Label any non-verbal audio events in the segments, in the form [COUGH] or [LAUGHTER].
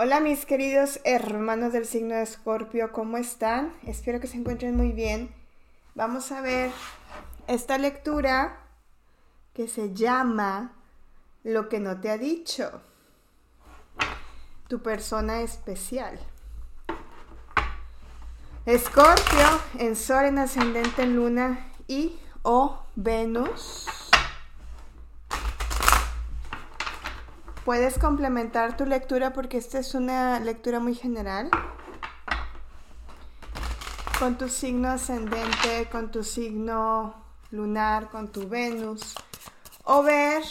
Hola mis queridos hermanos del signo de Escorpio, ¿cómo están? Espero que se encuentren muy bien. Vamos a ver esta lectura que se llama Lo que no te ha dicho. Tu persona especial. Escorpio en Sol, en ascendente en Luna y o Venus Puedes complementar tu lectura porque esta es una lectura muy general. Con tu signo ascendente, con tu signo lunar, con tu Venus. O ver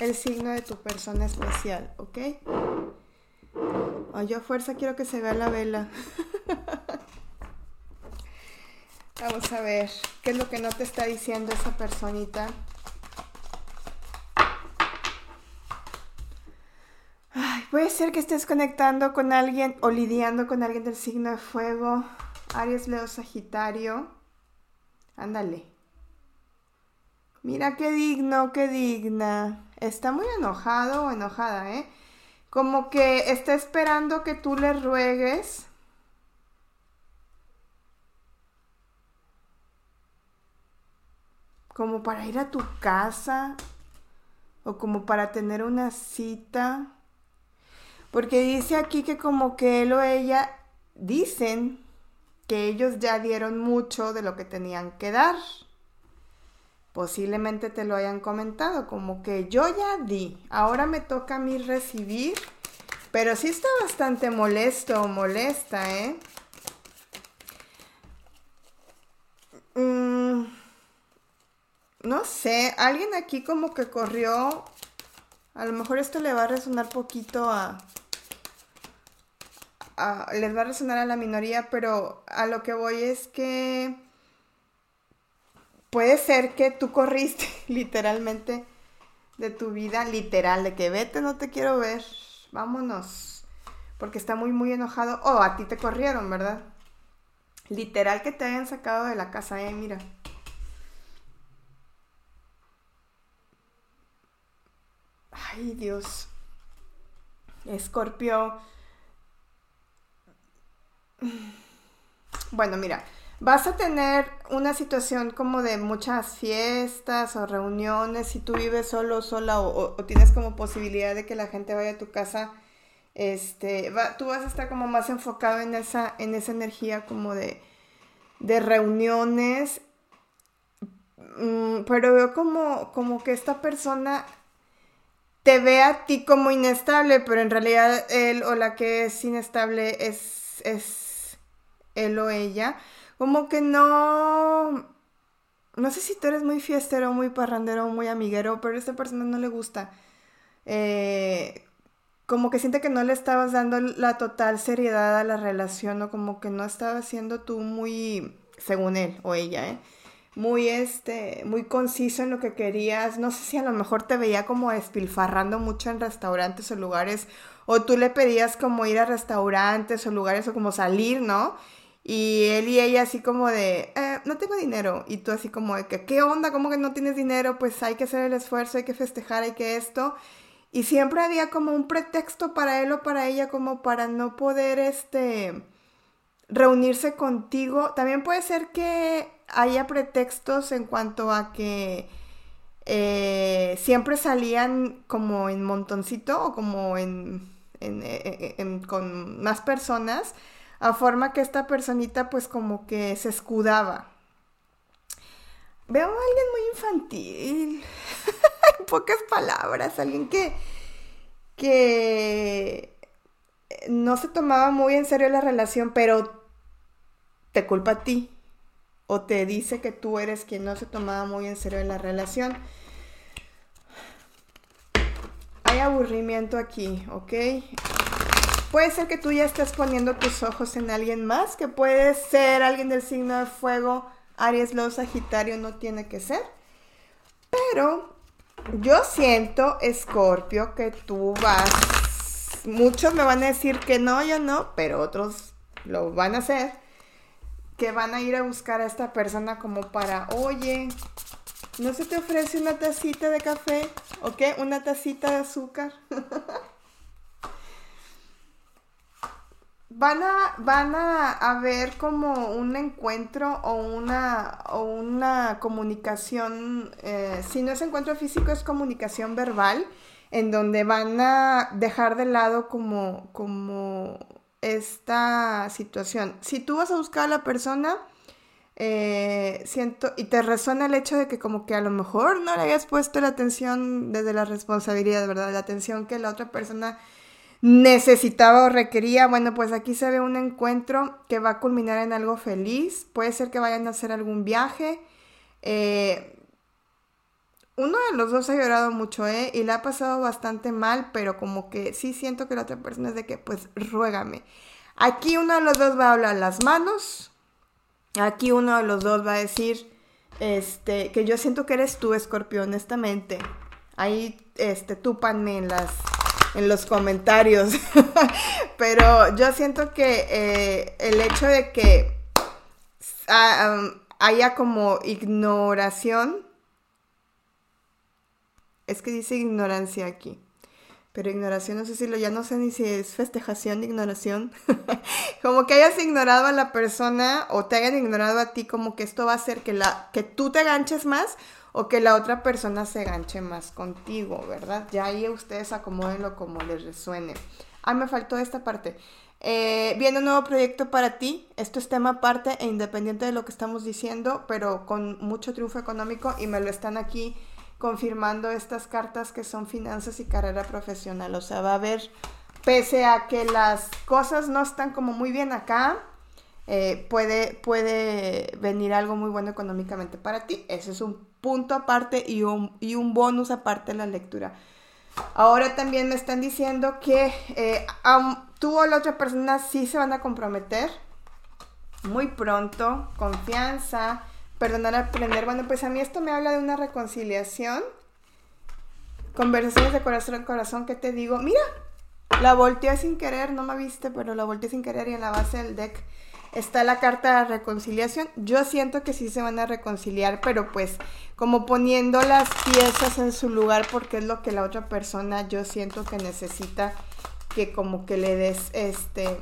el signo de tu persona especial, ¿ok? O yo a fuerza quiero que se vea la vela. [LAUGHS] Vamos a ver qué es lo que no te está diciendo esa personita. Puede ser que estés conectando con alguien o lidiando con alguien del signo de fuego. Aries, Leo, Sagitario. Ándale. Mira qué digno, qué digna. Está muy enojado o enojada, ¿eh? Como que está esperando que tú le ruegues. Como para ir a tu casa. O como para tener una cita. Porque dice aquí que como que él o ella dicen que ellos ya dieron mucho de lo que tenían que dar. Posiblemente te lo hayan comentado, como que yo ya di, ahora me toca a mí recibir, pero sí está bastante molesto o molesta, ¿eh? Mm, no sé, alguien aquí como que corrió, a lo mejor esto le va a resonar poquito a, les va a resonar a la minoría, pero a lo que voy es que puede ser que tú corriste [LAUGHS] literalmente de tu vida, literal, de que vete, no te quiero ver, vámonos, porque está muy, muy enojado, o a ti te corrieron, ¿verdad? Literal que te hayan sacado de la casa, eh, mira. Ay, Dios. Escorpio bueno, mira, vas a tener una situación como de muchas fiestas o reuniones, si tú vives solo, sola o, tienes como posibilidad de que la gente vaya a tu casa, este, tú vas a estar como más enfocado en esa, en esa energía como de, de reuniones, mm, pero veo como, como que esta persona te ve a ti como inestable, pero en realidad él o la que es inestable es, es él o ella, como que no... No sé si tú eres muy fiestero, muy parrandero, muy amiguero, pero a esta persona no le gusta. Eh, como que siente que no le estabas dando la total seriedad a la relación o como que no estabas siendo tú muy, según él o ella, ¿eh? Muy este, muy conciso en lo que querías. No sé si a lo mejor te veía como despilfarrando mucho en restaurantes o lugares, o tú le pedías como ir a restaurantes o lugares o como salir, ¿no? Y él y ella así como de, eh, no tengo dinero. Y tú así como de que, ¿qué onda? ¿Cómo que no tienes dinero? Pues hay que hacer el esfuerzo, hay que festejar, hay que esto. Y siempre había como un pretexto para él o para ella como para no poder, este, reunirse contigo. También puede ser que haya pretextos en cuanto a que eh, siempre salían como en montoncito o como en, en, con más personas a forma que esta personita pues como que se escudaba. Veo a alguien muy infantil, [LAUGHS] en pocas palabras, alguien que, que no se tomaba muy en serio la relación, pero te culpa a ti o te dice que tú eres quien no se tomaba muy en serio la relación. Hay aburrimiento aquí, ¿ok? Puede ser que tú ya estés poniendo tus ojos en alguien más, que puede ser alguien del signo de fuego, Aries, Leo, Sagitario, no tiene que ser. Pero yo siento, Escorpio, que tú vas... Muchos me van a decir que no, yo no, pero otros lo van a hacer. Que van a ir a buscar a esta persona como para, oye, ¿no se te ofrece una tacita de café? ¿O qué? ¿Una tacita de azúcar? [LAUGHS] van a, van a, ver como un encuentro o una, o una comunicación, eh, si no es encuentro físico, es comunicación verbal, en donde van a dejar de lado como, como esta situación. Si tú vas a buscar a la persona, eh, siento, y te resuena el hecho de que como que a lo mejor no le hayas puesto la atención desde la responsabilidad, ¿verdad? La atención que la otra persona necesitaba o requería. Bueno, pues aquí se ve un encuentro que va a culminar en algo feliz. Puede ser que vayan a hacer algún viaje. Eh, uno de los dos ha llorado mucho, ¿eh? Y le ha pasado bastante mal, pero como que sí siento que la otra persona es de que, pues, ruégame. Aquí uno de los dos va a hablar las manos. Aquí uno de los dos va a decir, este, que yo siento que eres tú, Escorpio, honestamente. Ahí, este, túpanme en las, en los comentarios. [LAUGHS] pero yo siento que eh, el hecho de que ah, haya como ignoración es que dice ignorancia aquí. Pero ignoración, no sé si lo, ya no sé ni si es festejación de ignoración. [LAUGHS] como que hayas ignorado a la persona o te hayan ignorado a ti, como que esto va a hacer que, la, que tú te ganches más o que la otra persona se ganche más contigo, ¿verdad? Ya ahí ustedes acomódenlo como les resuene. Ah, me faltó esta parte. Eh, viene un nuevo proyecto para ti. Esto es tema aparte e independiente de lo que estamos diciendo, pero con mucho triunfo económico y me lo están aquí confirmando estas cartas que son finanzas y carrera profesional. O sea, va a haber, pese a que las cosas no están como muy bien acá, eh, puede, puede venir algo muy bueno económicamente para ti. Ese es un punto aparte y un, y un bonus aparte de la lectura. Ahora también me están diciendo que eh, tú o la otra persona sí se van a comprometer muy pronto, confianza, Perdonar, aprender. Bueno, pues a mí esto me habla de una reconciliación. Conversaciones de corazón a corazón que te digo, mira, la volteé sin querer, no me viste, pero la volteé sin querer y en la base del deck está la carta de reconciliación. Yo siento que sí se van a reconciliar, pero pues como poniendo las piezas en su lugar porque es lo que la otra persona yo siento que necesita que como que le des este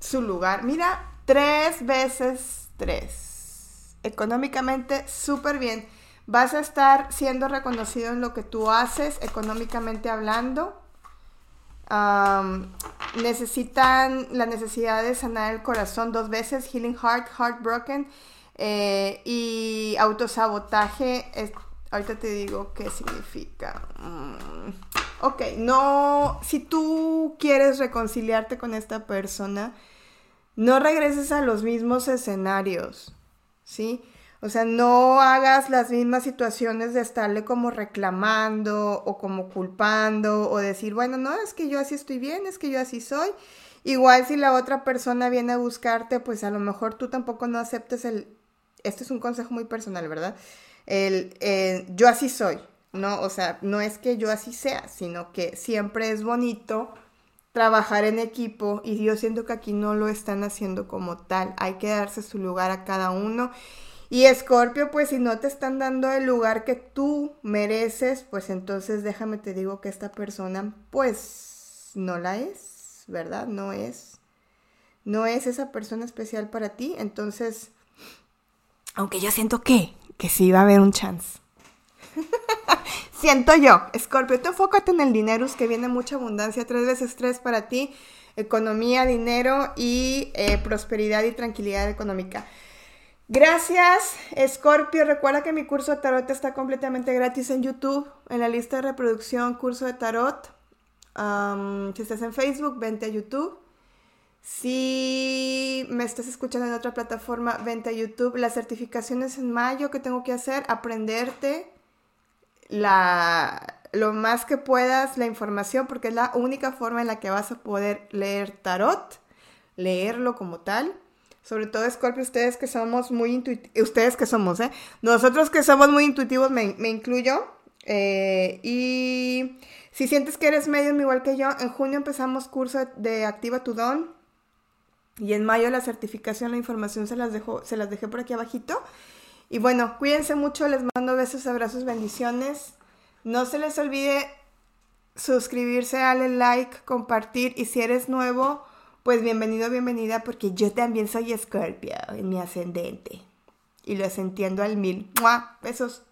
su lugar. Mira, tres veces tres económicamente súper bien. Vas a estar siendo reconocido en lo que tú haces, económicamente hablando. necesitan la necesidad de sanar el corazón dos veces, Healing Heart, Heartbroken eh, y autosabotaje. ahorita te digo qué significa. Mm, ok, no, si tú quieres reconciliarte con esta persona, no regreses a los mismos escenarios. ¿Sí? O sea, no hagas las mismas situaciones de estarle como reclamando o como culpando o decir, bueno, no, es que yo así estoy bien, es que yo así soy. Igual si la otra persona viene a buscarte, pues a lo mejor tú tampoco no aceptes el... Este es un consejo muy personal, ¿verdad? El, yo así soy, ¿no? O sea, no es que yo así sea, sino que siempre es bonito trabajar en equipo y yo siento que aquí no lo están haciendo como tal. Hay que darse su lugar a cada uno. Y Escorpio, pues si no te están dando el lugar que tú mereces, pues entonces déjame te digo que esta persona pues no la es, ¿verdad? No es. No es esa persona especial para ti. Entonces, aunque yo siento que, que sí va a haber un chance. Siento yo, Scorpio, tú enfócate en el dinero, que viene mucha abundancia, tres veces tres para ti, economía, dinero y eh, prosperidad y tranquilidad económica. Gracias, Scorpio. Recuerda que mi curso de tarot está completamente gratis en YouTube, en la lista de reproducción, curso de tarot. si estás en Facebook, vente a YouTube. Si me estás escuchando en otra plataforma, vente a YouTube. Las certificaciones en mayo que tengo que hacer, aprenderte la, lo más que puedas la información porque es la única forma en la que vas a poder leer tarot, leerlo como tal. Sobre todo Scorpio, ustedes que somos muy intuitivos, ustedes que somos, ¿eh? Nosotros que somos muy intuitivos, me, incluyo. Eh, y si sientes que eres medium igual que yo, en junio empezamos curso de Activa tu Don. Y en mayo la certificación, la información se las, dejo, se las dejé por aquí abajito. Y bueno, cuídense mucho, les mando besos, abrazos, bendiciones. No se les olvide suscribirse, darle like, compartir y si eres nuevo, pues bienvenido, bienvenida, porque yo también soy Scorpio en mi ascendente. Y los entiendo al mil. ¡Mua! Besos.